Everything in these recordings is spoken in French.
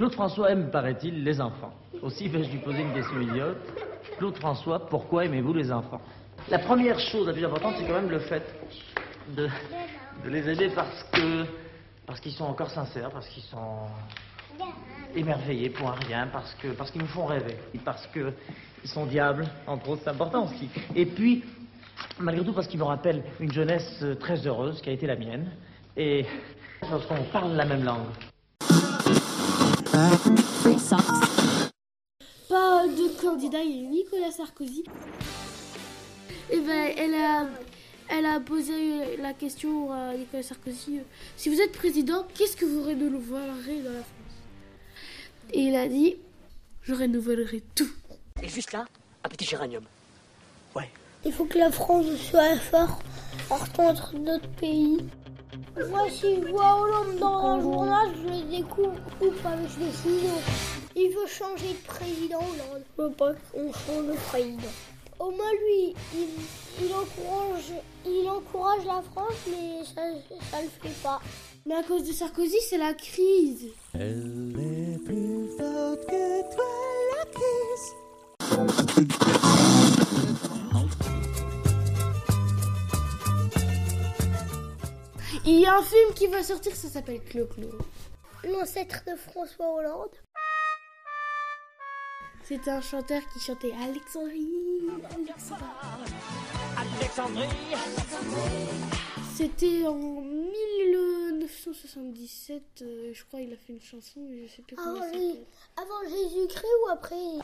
Claude François aime, paraît-il, les enfants. Aussi vais-je lui poser une question idiote. Claude François, pourquoi aimez-vous les enfants? La première chose la plus importante, c'est quand même le fait de, les aider parce que parce qu'ils sont encore sincères, parce qu'ils sont émerveillés pour un rien, parce que parce qu'ils nous font rêver, parce que ils sont diables, entre autres, c'est important aussi. Et puis, malgré tout, parce qu'ils me rappellent une jeunesse très heureuse qui a été la mienne, et parce qu'on parle la même langue. Pas de candidat, il y a Nicolas Sarkozy. Et ben, elle a, elle a posé la question à Nicolas Sarkozy euh, si vous êtes président, qu'est-ce que vous renouvellerez dans la France? Et il a dit je renouvellerai tout. Et juste là, un petit géranium. Ouais. Il faut que la France soit forte entre d'autres pays. Moi, si je vois Hollande dans un journal, je le ou pas, je décide. Il veut changer de président Hollande. Je veux pas qu'on change de président. Au moins, lui, il, encourage, il encourage la France, mais ça ne le fait pas. Mais à cause de Sarkozy, c'est la crise. Elle est plus forte que toi, la crise. Il y a un film qui va sortir, ça s'appelle Clo-Clo. L'ancêtre de François Hollande. C'était un chanteur qui chantait Alexandrie. Alexandrie. C'était en 1977, euh, je crois, il a fait une chanson, mais je sais plus Ah comment s'appelle. Avant Jésus-Christ ou après?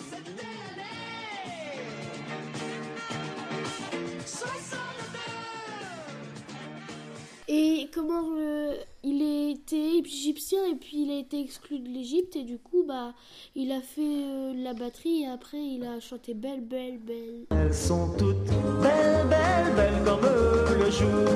Et comment euh, il était égyptien et puis il a été exclu de l'Égypte et du coup bah il a fait euh, la batterie et après il a chanté belle belle belle. Elles sont toutes belles, belles, belles comme le jour.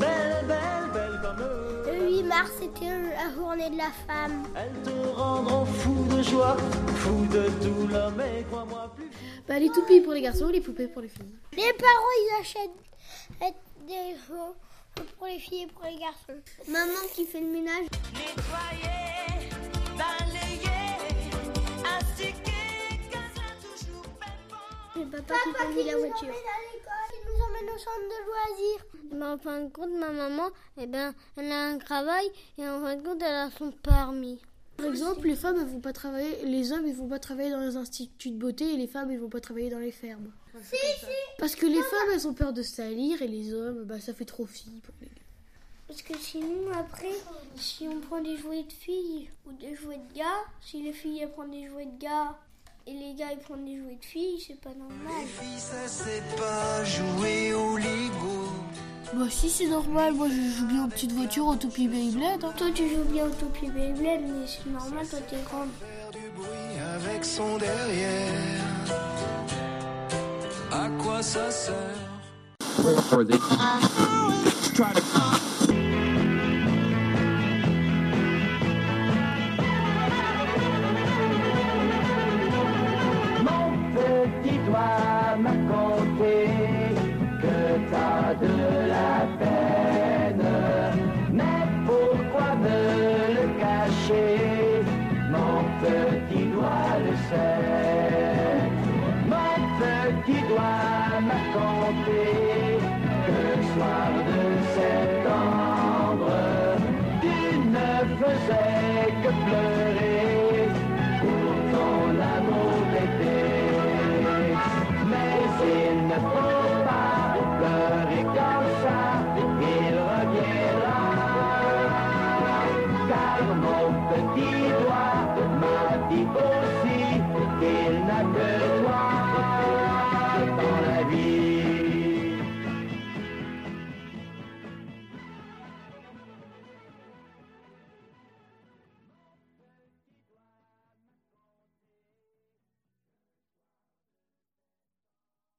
Belles, belles, belles comme Le 8 mars, c'était la journée de la femme. Elles te rendront fou de joie, fou de tout l'homme et crois-moi plus. Bah les toupies pour les garçons, les poupées pour les filles. Les parents, ils achètent des choses pour les filles et pour les garçons. Maman qui fait le ménage. Nettoyer, balayer, astiquer, bon. C'est papa, qui conduit la voiture. Il nous emmène au centre de loisirs. Mais en fin de compte, ma maman, eh ben, elle a un travail et en fin de compte, elle a son permis. Par exemple, les femmes elles vont pas travailler, les hommes ils vont pas travailler dans les instituts de beauté et les femmes ils vont pas travailler dans les fermes. Parce que les femmes elles ont peur de salir et les hommes bah ça fait trop filles pour les gars. Parce que sinon, après, si on prend des jouets de filles ou des jouets de gars, si les filles elles prennent des jouets de gars et les gars ils prennent des jouets de filles, c'est pas normal. Puis ça c'est pas jouer au Lego. Bah si c'est normal, moi je joue bien aux petites voitures, aux toupies Beyblade. hein. Toi, tu joues bien au topi Beyblade, mais c'est normal, toi, t'es grande. Faire du bruit avec son derrière. À quoi ça sert? Mon petit doigt le sait. Mon petit doigt m'a conté que le soir de septembre, tu ne faisais que pleurer